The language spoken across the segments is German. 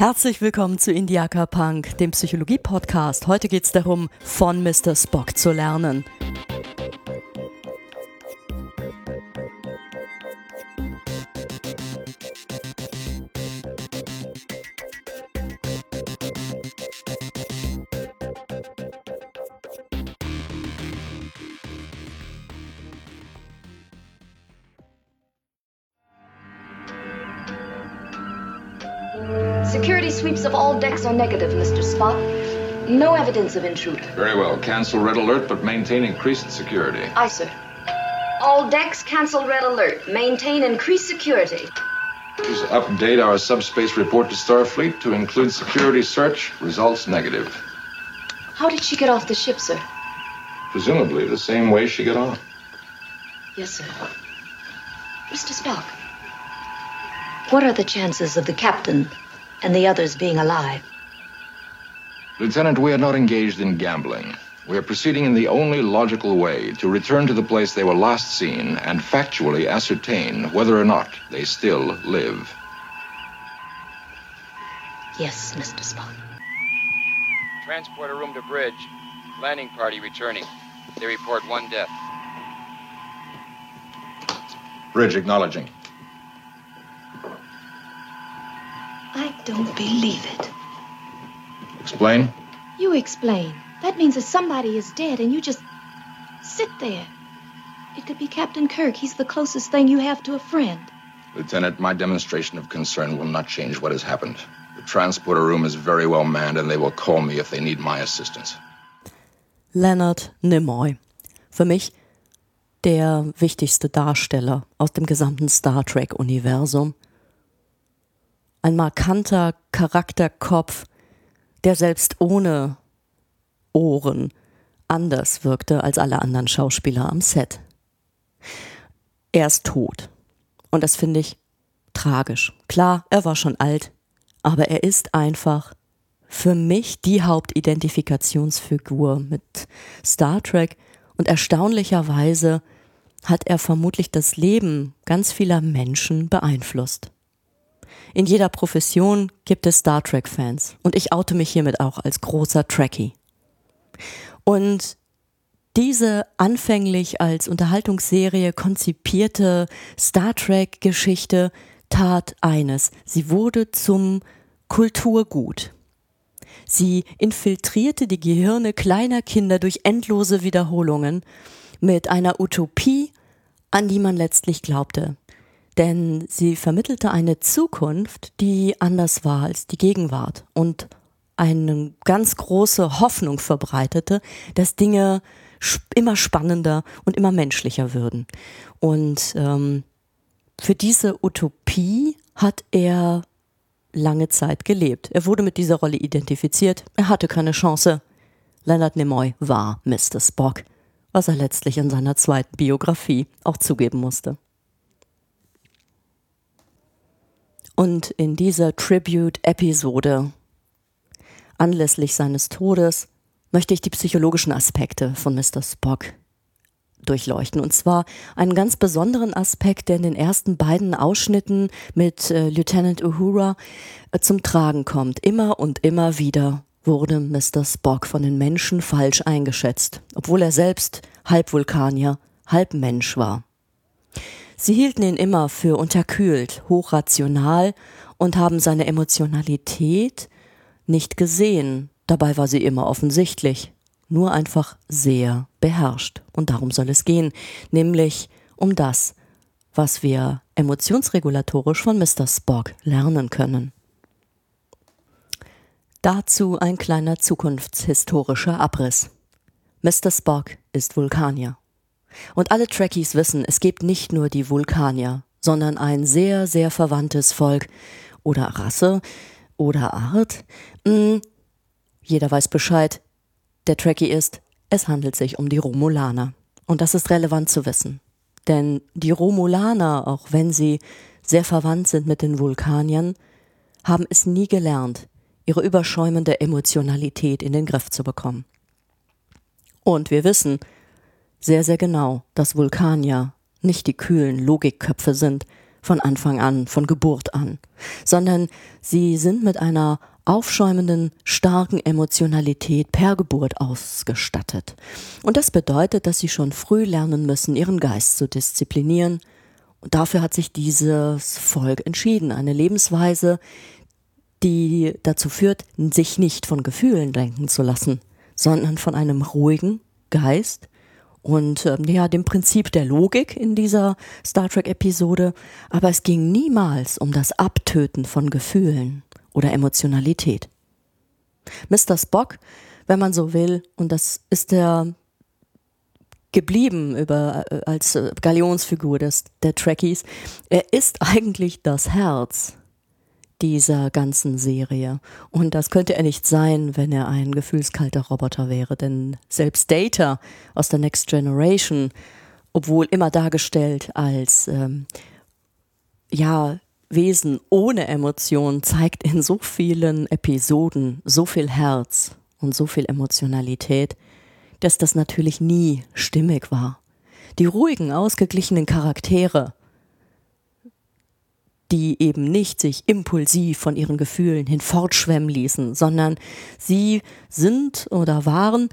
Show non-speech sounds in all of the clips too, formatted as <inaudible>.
Herzlich willkommen zu Indiaka Punk, dem Psychologie-Podcast. Heute geht es darum, von Mr. Spock zu lernen. No evidence of intruder. Very well. Cancel red alert, but maintain increased security. Aye, sir. All decks cancel red alert. Maintain increased security. Please update our subspace report to Starfleet to include security search. Results negative. How did she get off the ship, sir? Presumably the same way she got on. Yes, sir. Mr. Spock, what are the chances of the captain and the others being alive? Lieutenant, we are not engaged in gambling. We are proceeding in the only logical way to return to the place they were last seen and factually ascertain whether or not they still live. Yes, Mr. Spock. Transporter room to bridge. Landing party returning. They report one death. Bridge acknowledging. I don't believe it. Explain. You explain. That means that somebody is dead and you just sit there. It could be Captain Kirk. He's the closest thing you have to a friend. Lieutenant, my demonstration of concern will not change what has happened. The transporter room is very well manned, and they will call me if they need my assistance. Leonard Nimoy. Für mich der wichtigste Darsteller aus dem gesamten Star Trek-Universum. Ein markanter Charakterkopf, der selbst ohne Ohren anders wirkte als alle anderen Schauspieler am Set. Er ist tot. Und das finde ich tragisch. Klar, er war schon alt, aber er ist einfach für mich die Hauptidentifikationsfigur mit Star Trek und erstaunlicherweise hat er vermutlich das Leben ganz vieler Menschen beeinflusst. In jeder Profession gibt es Star Trek-Fans und ich oute mich hiermit auch als großer Trekkie. Und diese anfänglich als Unterhaltungsserie konzipierte Star Trek-Geschichte tat eines. Sie wurde zum Kulturgut. Sie infiltrierte die Gehirne kleiner Kinder durch endlose Wiederholungen mit einer Utopie, an die man letztlich glaubte. Denn sie vermittelte eine Zukunft, die anders war als die Gegenwart und eine ganz große Hoffnung verbreitete, dass Dinge immer spannender und immer menschlicher würden. Und ähm, für diese Utopie hat er lange Zeit gelebt. Er wurde mit dieser Rolle identifiziert. Er hatte keine Chance. Leonard Nimoy war Mr. Spock, was er letztlich in seiner zweiten Biografie auch zugeben musste. Und in dieser Tribute-Episode anlässlich seines Todes möchte ich die psychologischen Aspekte von Mr. Spock durchleuchten. Und zwar einen ganz besonderen Aspekt, der in den ersten beiden Ausschnitten mit äh, Lieutenant Uhura äh, zum Tragen kommt. Immer und immer wieder wurde Mr. Spock von den Menschen falsch eingeschätzt, obwohl er selbst halb Vulkanier, halb Mensch war. Sie hielten ihn immer für unterkühlt, hochrational und haben seine Emotionalität nicht gesehen. Dabei war sie immer offensichtlich nur einfach sehr beherrscht. Und darum soll es gehen, nämlich um das, was wir emotionsregulatorisch von Mr. Spock lernen können. Dazu ein kleiner zukunftshistorischer Abriss. Mr. Spock ist Vulkanier. Und alle Trekkies wissen, es gibt nicht nur die Vulkanier, sondern ein sehr, sehr verwandtes Volk oder Rasse oder Art. Hm, jeder weiß Bescheid, der Trekkie ist, es handelt sich um die Romulaner. Und das ist relevant zu wissen. Denn die Romulaner, auch wenn sie sehr verwandt sind mit den Vulkaniern, haben es nie gelernt, ihre überschäumende Emotionalität in den Griff zu bekommen. Und wir wissen sehr, sehr genau, dass Vulkanier nicht die kühlen Logikköpfe sind, von Anfang an, von Geburt an, sondern sie sind mit einer aufschäumenden, starken Emotionalität per Geburt ausgestattet. Und das bedeutet, dass sie schon früh lernen müssen, ihren Geist zu disziplinieren. Und dafür hat sich dieses Volk entschieden. Eine Lebensweise, die dazu führt, sich nicht von Gefühlen lenken zu lassen, sondern von einem ruhigen Geist und äh, ja, dem Prinzip der Logik in dieser Star Trek-Episode. Aber es ging niemals um das Abtöten von Gefühlen oder Emotionalität. Mr. Spock, wenn man so will, und das ist der geblieben über, äh, als äh, Galionsfigur des, der Trekkies, er ist eigentlich das Herz dieser ganzen Serie. Und das könnte er nicht sein, wenn er ein gefühlskalter Roboter wäre. Denn selbst Data aus der Next Generation, obwohl immer dargestellt als ähm, ja Wesen ohne Emotion, zeigt in so vielen Episoden so viel Herz und so viel Emotionalität, dass das natürlich nie stimmig war. Die ruhigen, ausgeglichenen Charaktere, die eben nicht sich impulsiv von ihren Gefühlen hinfortschwemmen ließen, sondern sie sind oder waren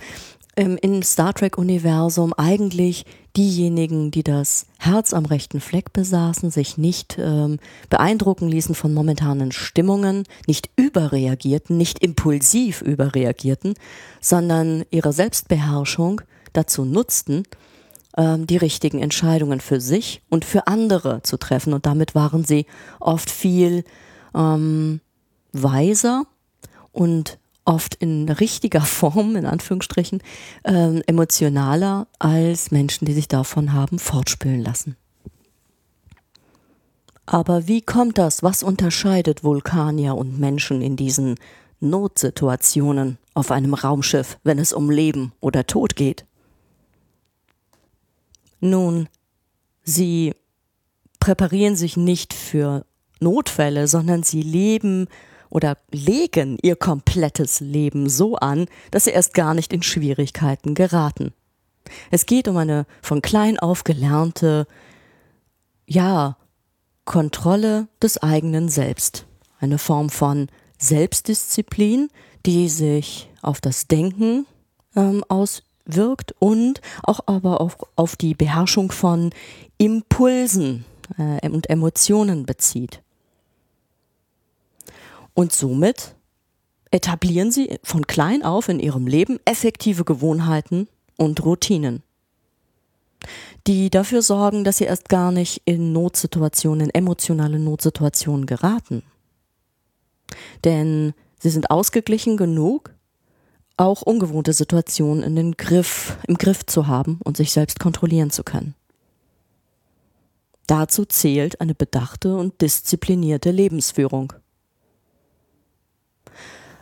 ähm, im Star Trek-Universum eigentlich diejenigen, die das Herz am rechten Fleck besaßen, sich nicht ähm, beeindrucken ließen von momentanen Stimmungen, nicht überreagierten, nicht impulsiv überreagierten, sondern ihre Selbstbeherrschung dazu nutzten, ähm, die richtigen Entscheidungen für sich und für andere zu treffen. Und damit waren sie oft viel ähm, weiser und oft in richtiger <laughs> Form, in Anführungsstrichen, äh, emotionaler als Menschen, die sich davon haben fortspülen lassen. Aber wie kommt das? Was unterscheidet Vulkanier und Menschen in diesen Notsituationen auf einem Raumschiff, wenn es um Leben oder Tod geht? Nun, sie präparieren sich nicht für Notfälle, sondern sie leben oder legen ihr komplettes Leben so an, dass sie erst gar nicht in Schwierigkeiten geraten. Es geht um eine von klein auf gelernte, ja, Kontrolle des eigenen Selbst. Eine Form von Selbstdisziplin, die sich auf das Denken ähm, aus, wirkt und auch aber auf, auf die Beherrschung von Impulsen äh, und Emotionen bezieht. Und somit etablieren sie von klein auf in ihrem Leben effektive Gewohnheiten und Routinen, die dafür sorgen, dass sie erst gar nicht in Notsituationen, in emotionale Notsituationen geraten. Denn sie sind ausgeglichen genug, auch ungewohnte Situationen in den Griff, im Griff zu haben und sich selbst kontrollieren zu können. Dazu zählt eine bedachte und disziplinierte Lebensführung.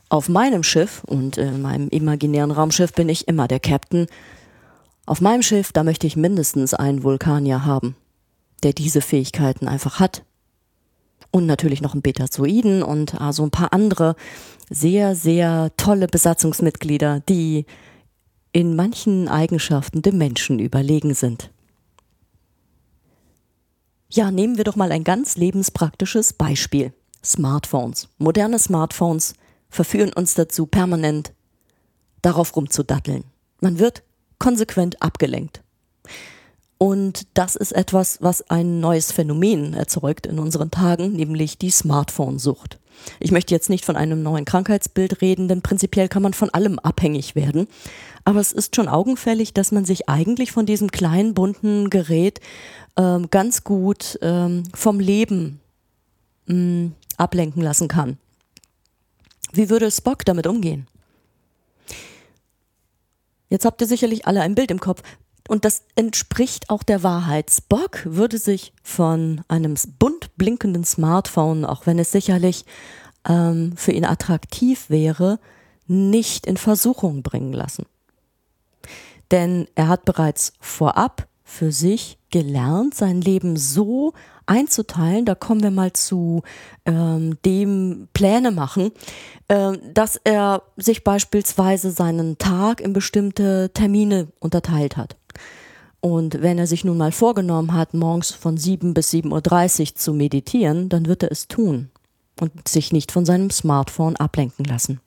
Auf meinem Schiff und in meinem imaginären Raumschiff bin ich immer der Captain. Auf meinem Schiff, da möchte ich mindestens einen Vulkanier haben, der diese Fähigkeiten einfach hat und natürlich noch ein Betazoiden und äh, so ein paar andere sehr, sehr tolle Besatzungsmitglieder, die in manchen Eigenschaften dem Menschen überlegen sind. Ja, nehmen wir doch mal ein ganz lebenspraktisches Beispiel. Smartphones. Moderne Smartphones verführen uns dazu, permanent darauf rumzudatteln. Man wird konsequent abgelenkt. Und das ist etwas, was ein neues Phänomen erzeugt in unseren Tagen, nämlich die Smartphone-Sucht. Ich möchte jetzt nicht von einem neuen Krankheitsbild reden, denn prinzipiell kann man von allem abhängig werden. Aber es ist schon augenfällig, dass man sich eigentlich von diesem kleinen bunten Gerät ähm, ganz gut ähm, vom Leben mh, mm, ablenken lassen kann. Wie würde Spock damit umgehen? Jetzt habt ihr sicherlich alle ein Bild im Kopf. Und das entspricht auch der Wahrheit. Spock würde sich von einem bunt blinkenden Smartphone, auch wenn es sicherlich ähm, für ihn attraktiv wäre, nicht in Versuchung bringen lassen. Denn er hat bereits vorab für sich gelernt, sein Leben so einzuteilen, da kommen wir mal zu ähm, dem Pläne machen, äh, dass er sich beispielsweise seinen Tag in bestimmte Termine unterteilt hat. Und wenn er sich nun mal vorgenommen hat, morgens von 7 bis 7.30 Uhr zu meditieren, dann wird er es tun und sich nicht von seinem Smartphone ablenken lassen.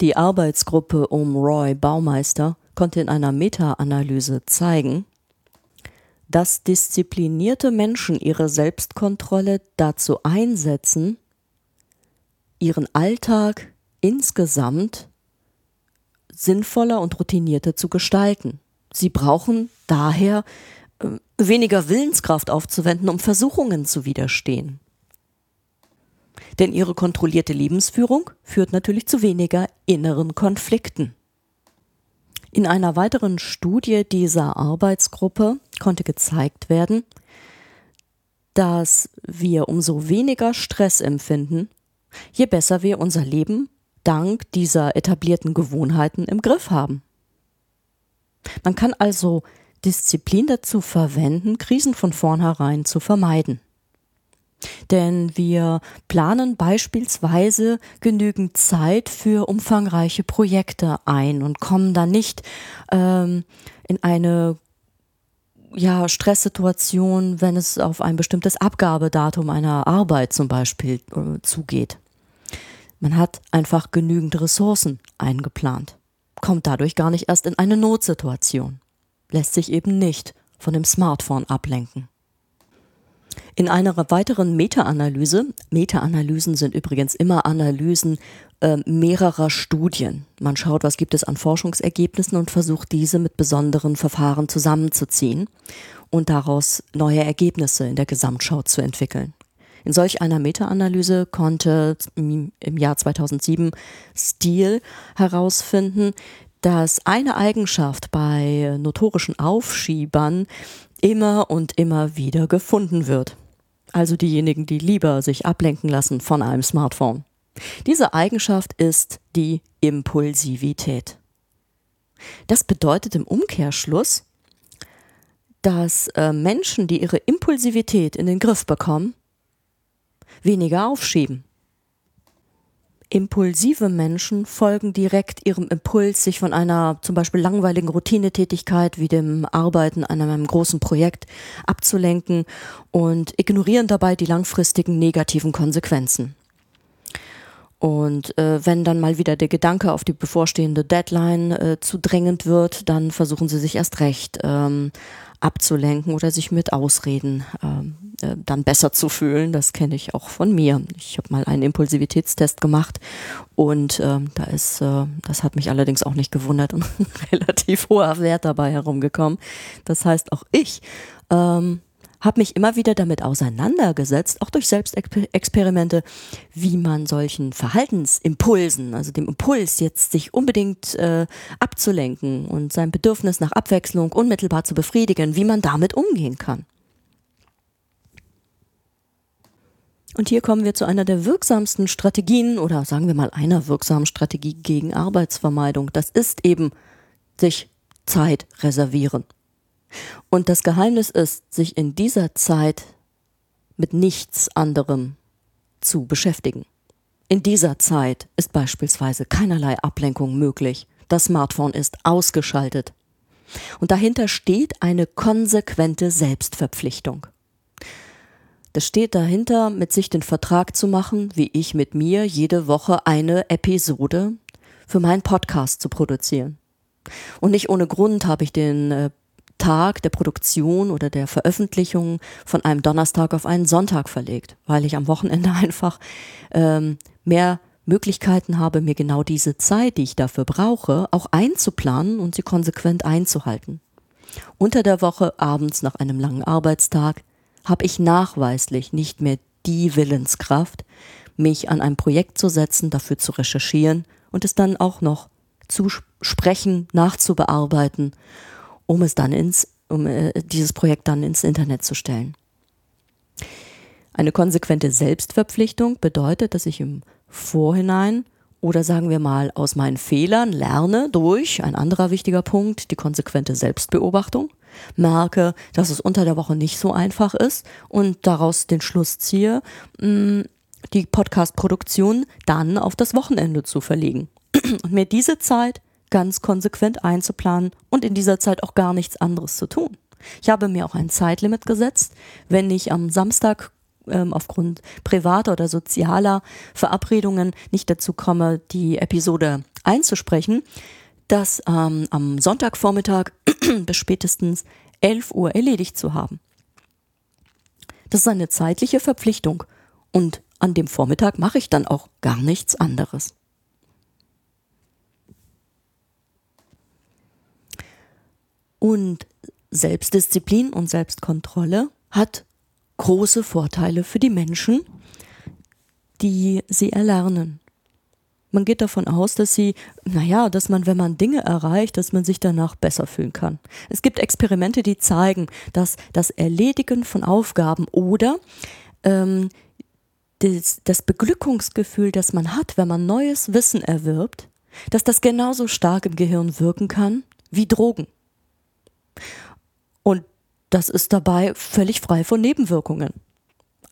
Die Arbeitsgruppe um Roy Baumeister konnte in einer Meta-Analyse zeigen, dass disziplinierte Menschen ihre Selbstkontrolle dazu einsetzen, ihren Alltag insgesamt sinnvoller und routinierter zu gestalten. Sie brauchen daher äh, weniger Willenskraft aufzuwenden, um Versuchungen zu widerstehen. Denn ihre kontrollierte Lebensführung führt natürlich zu weniger inneren Konflikten. In einer weiteren Studie dieser Arbeitsgruppe konnte gezeigt werden, dass wir umso weniger Stress empfinden, je besser wir unser Leben dank dieser etablierten Gewohnheiten im Griff haben. Man kann also Disziplin dazu verwenden, Krisen von vornherein zu vermeiden. Denn wir planen beispielsweise genügend Zeit für umfangreiche Projekte ein und kommen dann nicht ähm, in eine ja, Stresssituation, wenn es auf ein bestimmtes Abgabedatum einer Arbeit zum Beispiel äh, zugeht. Man hat einfach genügend Ressourcen eingeplant, kommt dadurch gar nicht erst in eine Notsituation, lässt sich eben nicht von dem Smartphone ablenken. In einer weiteren Meta-Analyse, Meta-Analysen sind übrigens immer Analysen äh, mehrerer Studien. Man schaut, was gibt es an Forschungsergebnissen und versucht diese mit besonderen Verfahren zusammenzuziehen und daraus neue Ergebnisse in der Gesamtschau zu entwickeln. In solch einer Meta-Analyse konnte im Jahr 2007 Steele herausfinden, dass eine Eigenschaft bei notorischen Aufschiebern immer und immer wieder gefunden wird. Also diejenigen, die lieber sich ablenken lassen von einem Smartphone. Diese Eigenschaft ist die Impulsivität. Das bedeutet im Umkehrschluss, dass äh, Menschen, die ihre Impulsivität in den Griff bekommen, weniger aufschieben. Impulsive Menschen folgen direkt ihrem Impuls, sich von einer zum Beispiel langweiligen Routinetätigkeit wie dem Arbeiten an einem großen Projekt abzulenken und ignorieren dabei die langfristigen negativen Konsequenzen. Und äh, wenn dann mal wieder der Gedanke auf die bevorstehende Deadline äh, zu drängend wird, dann versuchen sie sich erst recht ähm, abzulenken oder sich mit Ausreden ähm, äh, dann besser zu fühlen. Das kenne ich auch von mir. Ich habe mal einen Impulsivitätstest gemacht und ähm, da ist, äh, das hat mich allerdings auch nicht gewundert und <laughs> relativ hoher Wert dabei herumgekommen. Das heißt, auch ich ähm, habe mich immer wieder damit auseinandergesetzt, auch durch Selbstexperimente, wie man solchen Verhaltensimpulsen, also dem Impuls jetzt sich unbedingt äh, abzulenken und sein Bedürfnis nach Abwechslung unmittelbar zu befriedigen, wie man damit umgehen kann. Und hier kommen wir zu einer der wirksamsten Strategien oder sagen wir mal einer wirksamen Strategie gegen Arbeitsvermeidung. Das ist eben sich Zeit reservieren. Und das Geheimnis ist, sich in dieser Zeit mit nichts anderem zu beschäftigen. In dieser Zeit ist beispielsweise keinerlei Ablenkung möglich. Das Smartphone ist ausgeschaltet. Und dahinter steht eine konsequente Selbstverpflichtung. Das steht dahinter, mit sich den Vertrag zu machen, wie ich mit mir jede Woche eine Episode für meinen Podcast zu produzieren. Und nicht ohne Grund habe ich den äh, Tag der Produktion oder der Veröffentlichung von einem Donnerstag auf einen Sonntag verlegt, weil ich am Wochenende <laughs> einfach ähm, mehr Möglichkeiten habe, mir genau diese Zeit, die ich dafür brauche, auch einzuplanen und sie konsequent einzuhalten. Unter der Woche abends nach einem langen Arbeitstag habe ich nachweislich nicht mehr die Willenskraft, mich an ein Projekt zu setzen, dafür zu recherchieren und es dann auch noch zu sprechen, nachzubearbeiten, um es dann ins, um äh, dieses Projekt dann ins Internet zu stellen. Eine konsequente Selbstverpflichtung bedeutet, dass ich im Vorhinein oder sagen wir mal aus meinen Fehlern lerne durch, ein anderer wichtiger Punkt, die konsequente Selbstbeobachtung merke, dass es unter der Woche nicht so einfach ist und daraus den Schluss ziehe, mm, die Podcast-Produktion dann auf das Wochenende zu verlegen und mir diese Zeit ganz konsequent einzuplanen und in dieser Zeit auch gar nichts anderes zu tun. Ich habe mir auch ein Zeitlimit gesetzt. Wenn ich am Samstag ähm, aufgrund privater oder sozialer Verabredungen nicht dazu komme, die Episode einzusprechen, das ähm, am Sonntagvormittag <clears throat> bis spätestens 11 Uhr erledigt zu haben. Das ist eine zeitliche Verpflichtung und an dem Vormittag mache ich dann auch gar nichts anderes. Und Selbstdisziplin und Selbstkontrolle hat große Vorteile für die Menschen, die sie erlernen. Man geht davon aus, dass sie, naja, dass man, wenn man Dinge erreicht, dass man sich danach besser fühlen kann. Es gibt Experimente, die zeigen, dass das Erledigen von Aufgaben oder ähm, das, das Beglückungsgefühl, das man hat, wenn man neues Wissen erwirbt, dass das genauso stark im Gehirn wirken kann wie Drogen. Und das ist dabei völlig frei von Nebenwirkungen.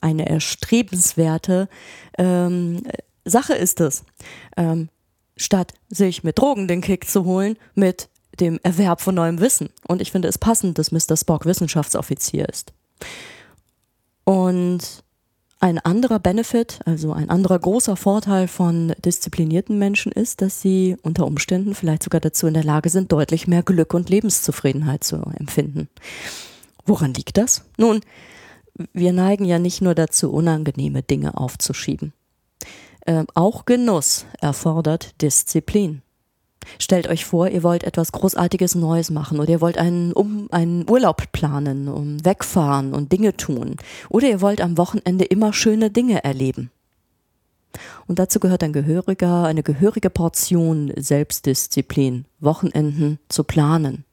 Eine erstrebenswerte ähm, Sache ist es, ähm, statt sich mit Drogen den Kick zu holen, mit dem Erwerb von neuem Wissen. Und ich finde es passend, dass Mr. Spock Wissenschaftsoffizier ist. Und ein anderer Benefit, also ein anderer großer Vorteil von disziplinierten Menschen ist, dass sie unter Umständen vielleicht sogar dazu in der Lage sind, deutlich mehr Glück und Lebenszufriedenheit zu empfinden. Woran liegt das? Nun, wir neigen ja nicht nur dazu, unangenehme Dinge aufzuschieben. Ähm, auch Genuss erfordert Disziplin. Stellt euch vor, ihr wollt etwas Großartiges Neues machen oder ihr wollt einen, um, einen Urlaub planen, um wegfahren und Dinge tun. Oder ihr wollt am Wochenende immer schöne Dinge erleben. Und dazu gehört ein gehöriger, eine gehörige Portion Selbstdisziplin, Wochenenden zu planen,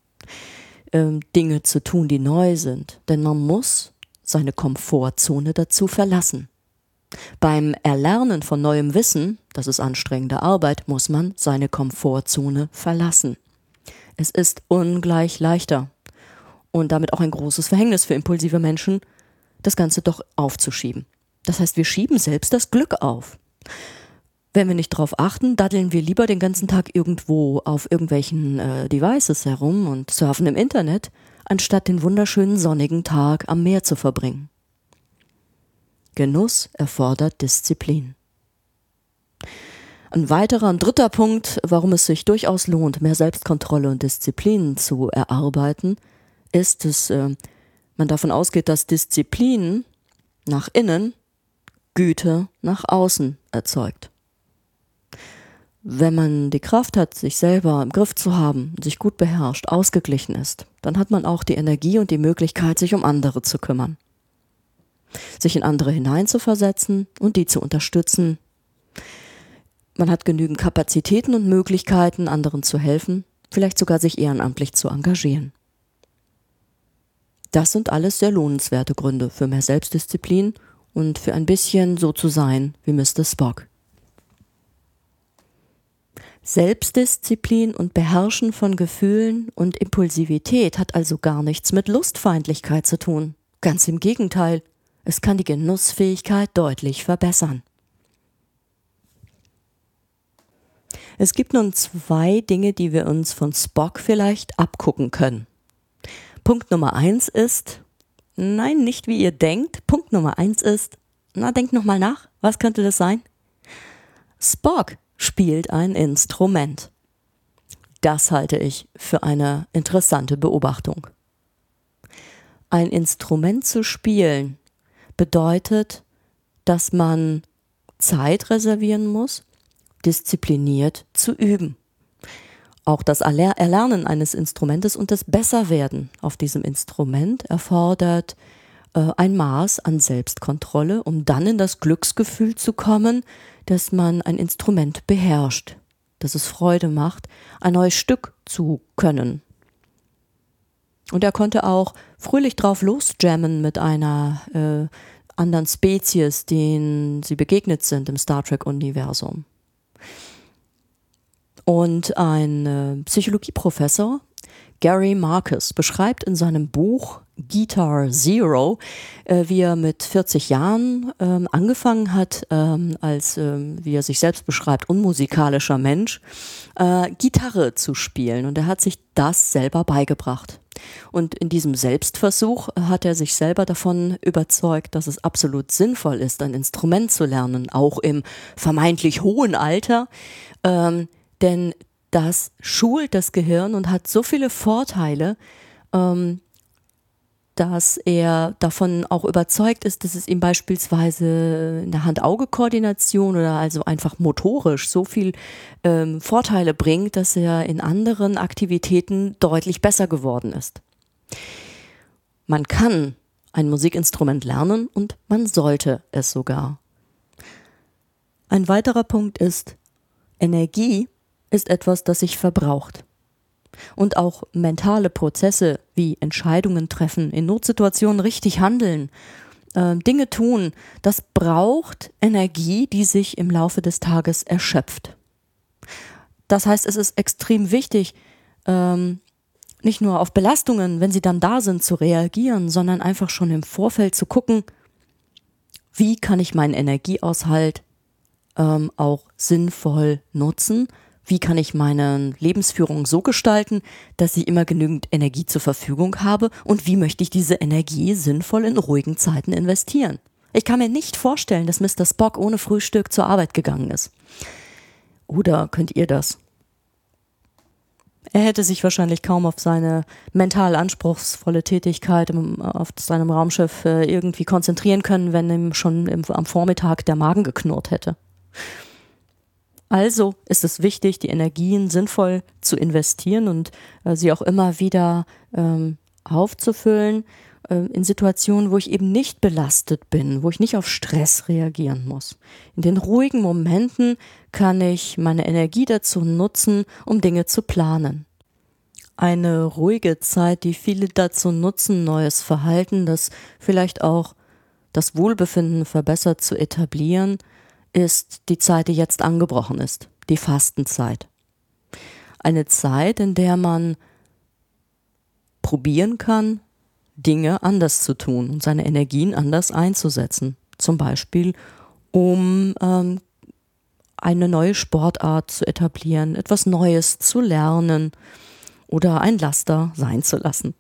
ähm, Dinge zu tun, die neu sind. Denn man muss seine Komfortzone dazu verlassen. Beim Erlernen von neuem Wissen, das ist anstrengende Arbeit, muss man seine Komfortzone verlassen. Es ist ungleich leichter und damit auch ein großes Verhängnis für impulsive Menschen, das Ganze doch aufzuschieben. Das heißt, wir schieben selbst das Glück auf. Wenn wir nicht darauf achten, daddeln wir lieber den ganzen Tag irgendwo auf irgendwelchen äh, Devices herum und surfen im Internet, anstatt den wunderschönen sonnigen Tag am Meer zu verbringen. Genuss erfordert Disziplin. Ein weiterer, ein dritter Punkt, warum es sich durchaus lohnt, mehr Selbstkontrolle und Disziplin zu erarbeiten, ist, dass äh, man davon ausgeht, dass Disziplin nach innen Güte nach außen erzeugt. Wenn man die Kraft hat, sich selber im Griff zu haben, sich gut beherrscht, ausgeglichen ist, dann hat man auch die Energie und die Möglichkeit, sich um andere zu kümmern sich in andere hineinzuversetzen und die zu unterstützen. Man hat genügend Kapazitäten und Möglichkeiten, anderen zu helfen, vielleicht sogar sich ehrenamtlich zu engagieren. Das sind alles sehr lohnenswerte Gründe für mehr Selbstdisziplin und für ein bisschen so zu sein wie Mr. Spock. Selbstdisziplin und Beherrschen von Gefühlen und Impulsivität hat also gar nichts mit Lustfeindlichkeit zu tun. Ganz im Gegenteil. Es kann die Genussfähigkeit deutlich verbessern. Es gibt nun zwei Dinge, die wir uns von Spock vielleicht abgucken können. Punkt Nummer eins ist, nein, nicht wie ihr denkt. Punkt Nummer eins ist, na, denkt nochmal nach. Was könnte das sein? Spock spielt ein Instrument. Das halte ich für eine interessante Beobachtung. Ein Instrument zu spielen bedeutet, dass man Zeit reservieren muss, diszipliniert zu üben. Auch das Erlernen eines Instrumentes und das Besserwerden auf diesem Instrument erfordert äh, ein Maß an Selbstkontrolle, um dann in das Glücksgefühl zu kommen, dass man ein Instrument beherrscht, dass es Freude macht, ein neues Stück zu können. Und er konnte auch fröhlich drauf losjammen mit einer äh, anderen Spezies, denen sie begegnet sind im Star Trek-Universum. Und ein äh, Psychologieprofessor Gary Marcus beschreibt in seinem Buch Guitar Zero, äh, wie er mit 40 Jahren ähm, angefangen hat, ähm, als, ähm, wie er sich selbst beschreibt, unmusikalischer Mensch, äh, Gitarre zu spielen. Und er hat sich das selber beigebracht. Und in diesem Selbstversuch hat er sich selber davon überzeugt, dass es absolut sinnvoll ist, ein Instrument zu lernen, auch im vermeintlich hohen Alter. Ähm, denn das schult das Gehirn und hat so viele Vorteile, ähm, dass er davon auch überzeugt ist, dass es ihm beispielsweise in der Hand-Auge-Koordination oder also einfach motorisch so viel ähm, Vorteile bringt, dass er in anderen Aktivitäten deutlich besser geworden ist. Man kann ein Musikinstrument lernen und man sollte es sogar. Ein weiterer Punkt ist, Energie ist etwas, das sich verbraucht. Und auch mentale Prozesse wie Entscheidungen treffen, in Notsituationen richtig handeln, äh, Dinge tun, das braucht Energie, die sich im Laufe des Tages erschöpft. Das heißt, es ist extrem wichtig, ähm, nicht nur auf Belastungen, wenn sie dann da sind, zu reagieren, sondern einfach schon im Vorfeld zu gucken, wie kann ich meinen Energieaushalt ähm, auch sinnvoll nutzen wie kann ich meine Lebensführung so gestalten, dass ich immer genügend Energie zur Verfügung habe und wie möchte ich diese Energie sinnvoll in ruhigen Zeiten investieren. Ich kann mir nicht vorstellen, dass Mr. Spock ohne Frühstück zur Arbeit gegangen ist. Oder könnt ihr das? Er hätte sich wahrscheinlich kaum auf seine mental anspruchsvolle Tätigkeit auf seinem Raumschiff äh, irgendwie konzentrieren können, wenn ihm schon am Vormittag der Magen geknurrt hätte. Also ist es wichtig, die Energien sinnvoll zu investieren und äh, sie auch immer wieder ähm, aufzufüllen äh, in Situationen, wo ich eben nicht belastet bin, wo ich nicht auf Stress reagieren muss. In den ruhigen Momenten kann ich meine Energie dazu nutzen, um Dinge zu planen. Eine ruhige Zeit, die viele dazu nutzen, neues Verhalten, das vielleicht auch das Wohlbefinden verbessert zu etablieren, ist die Zeit, die jetzt angebrochen ist, die Fastenzeit. Eine Zeit, in der man probieren kann, Dinge anders zu tun und seine Energien anders einzusetzen. Zum Beispiel, um ähm, eine neue Sportart zu etablieren, etwas Neues zu lernen oder ein Laster sein zu lassen.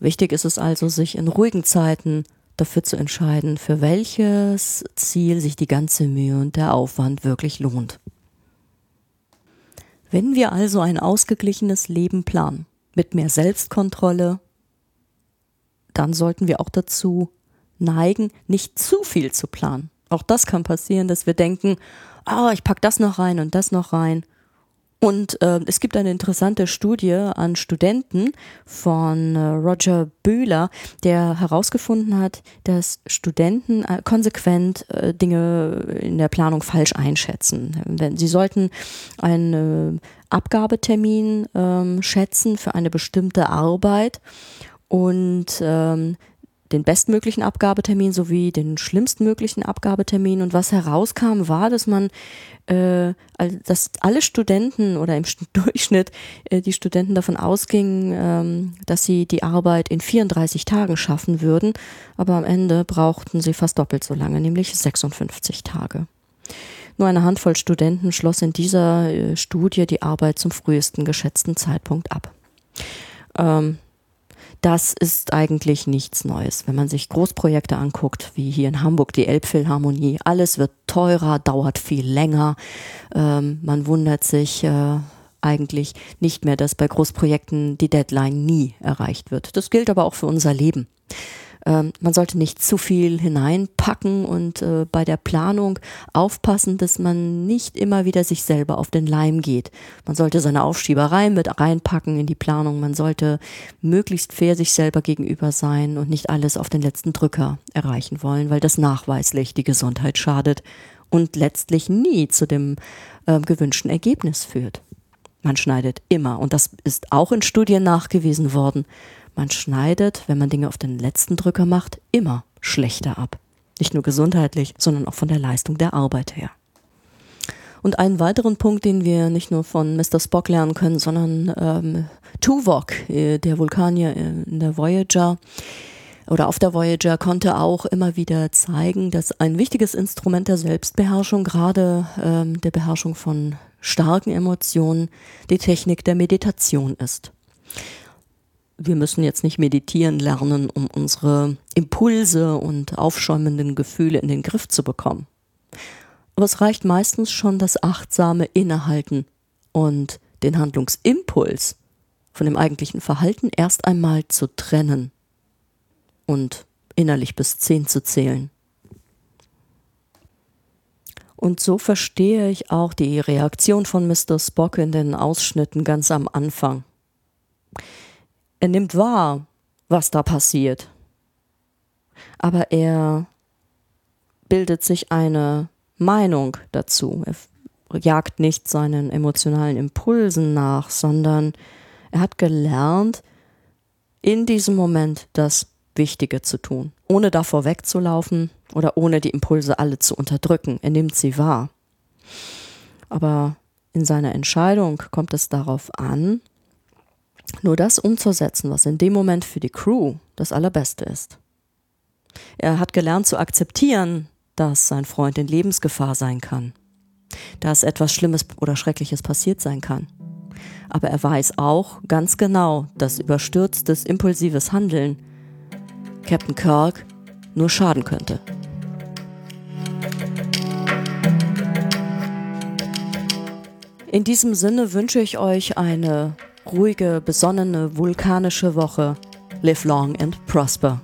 Wichtig ist es also, sich in ruhigen Zeiten dafür zu entscheiden, für welches Ziel sich die ganze Mühe und der Aufwand wirklich lohnt. Wenn wir also ein ausgeglichenes Leben planen, mit mehr Selbstkontrolle, dann sollten wir auch dazu neigen, nicht zu viel zu planen. Auch das kann passieren, dass wir denken, oh, ich pack das noch rein und das noch rein und äh, es gibt eine interessante Studie an Studenten von äh, Roger Bühler, der herausgefunden hat, dass Studenten äh, konsequent äh, Dinge in der Planung falsch einschätzen. Denn sie sollten einen Abgabetermin ähm, schätzen für eine bestimmte Arbeit und ähm, den bestmöglichen Abgabetermin sowie den schlimmstmöglichen Abgabetermin. Und was herauskam, war, dass man, äh, dass alle Studenten oder im <laughs> Durchschnitt äh, die Studenten davon ausgingen, ähm, dass sie die Arbeit in 34 Tagen schaffen würden. Aber am Ende brauchten sie fast doppelt so lange, nämlich 56 Tage. Nur eine Handvoll Studenten schloss in dieser äh, Studie die Arbeit zum frühesten geschätzten Zeitpunkt ab. Ähm, das ist eigentlich nichts Neues. Wenn man sich Großprojekte anguckt, wie hier in Hamburg die Elbphilharmonie, alles wird teurer, dauert viel länger. Ähm, man wundert sich äh, eigentlich nicht mehr, dass bei Großprojekten die Deadline nie erreicht wird. Das gilt aber auch für unser Leben. Ähm, man sollte nicht zu viel hineinpacken und äh, bei der Planung aufpassen, dass man nicht immer wieder sich selber auf den Leim geht. Man sollte seine Aufschieberei mit reinpacken in die Planung. Man sollte möglichst fair sich selber gegenüber sein und nicht alles auf den letzten Drücker erreichen wollen, weil das nachweislich die Gesundheit schadet und letztlich nie zu dem äh, gewünschten Ergebnis führt. Man schneidet immer, und das ist auch in Studien nachgewiesen worden, man schneidet, wenn man Dinge auf den letzten Drücker macht, immer schlechter ab. Nicht nur gesundheitlich, sondern auch von der Leistung der Arbeit her. Und einen weiteren Punkt, den wir nicht nur von Mr. Spock lernen können, sondern ähm, Tuvok, äh, der Vulkanier in der Voyager oder auf der Voyager, konnte auch immer wieder zeigen, dass ein wichtiges Instrument der Selbstbeherrschung, gerade ähm, der Beherrschung von starken Emotionen, die Technik der Meditation ist. Wir müssen jetzt nicht meditieren lernen, um unsere Impulse und aufschäumenden Gefühle in den Griff zu bekommen. Aber es reicht meistens schon das achtsame Innehalten und den Handlungsimpuls von dem eigentlichen Verhalten erst einmal zu trennen und innerlich bis zehn zu zählen. Und so verstehe ich auch die Reaktion von Mr. Spock in den Ausschnitten ganz am Anfang. Er nimmt wahr, was da passiert. Aber er bildet sich eine Meinung dazu. Er jagt nicht seinen emotionalen Impulsen nach, sondern er hat gelernt, in diesem Moment das Wichtige zu tun, ohne davor wegzulaufen oder ohne die Impulse alle zu unterdrücken. Er nimmt sie wahr. Aber in seiner Entscheidung kommt es darauf an, nur das umzusetzen, was in dem Moment für die Crew das Allerbeste ist. Er hat gelernt zu akzeptieren, dass sein Freund in Lebensgefahr sein kann, dass etwas Schlimmes oder Schreckliches passiert sein kann. Aber er weiß auch ganz genau, dass überstürztes, impulsives Handeln Captain Kirk nur schaden könnte. In diesem Sinne wünsche ich euch eine ruhige, besonnene, vulkanische Woche. Live long and prosper.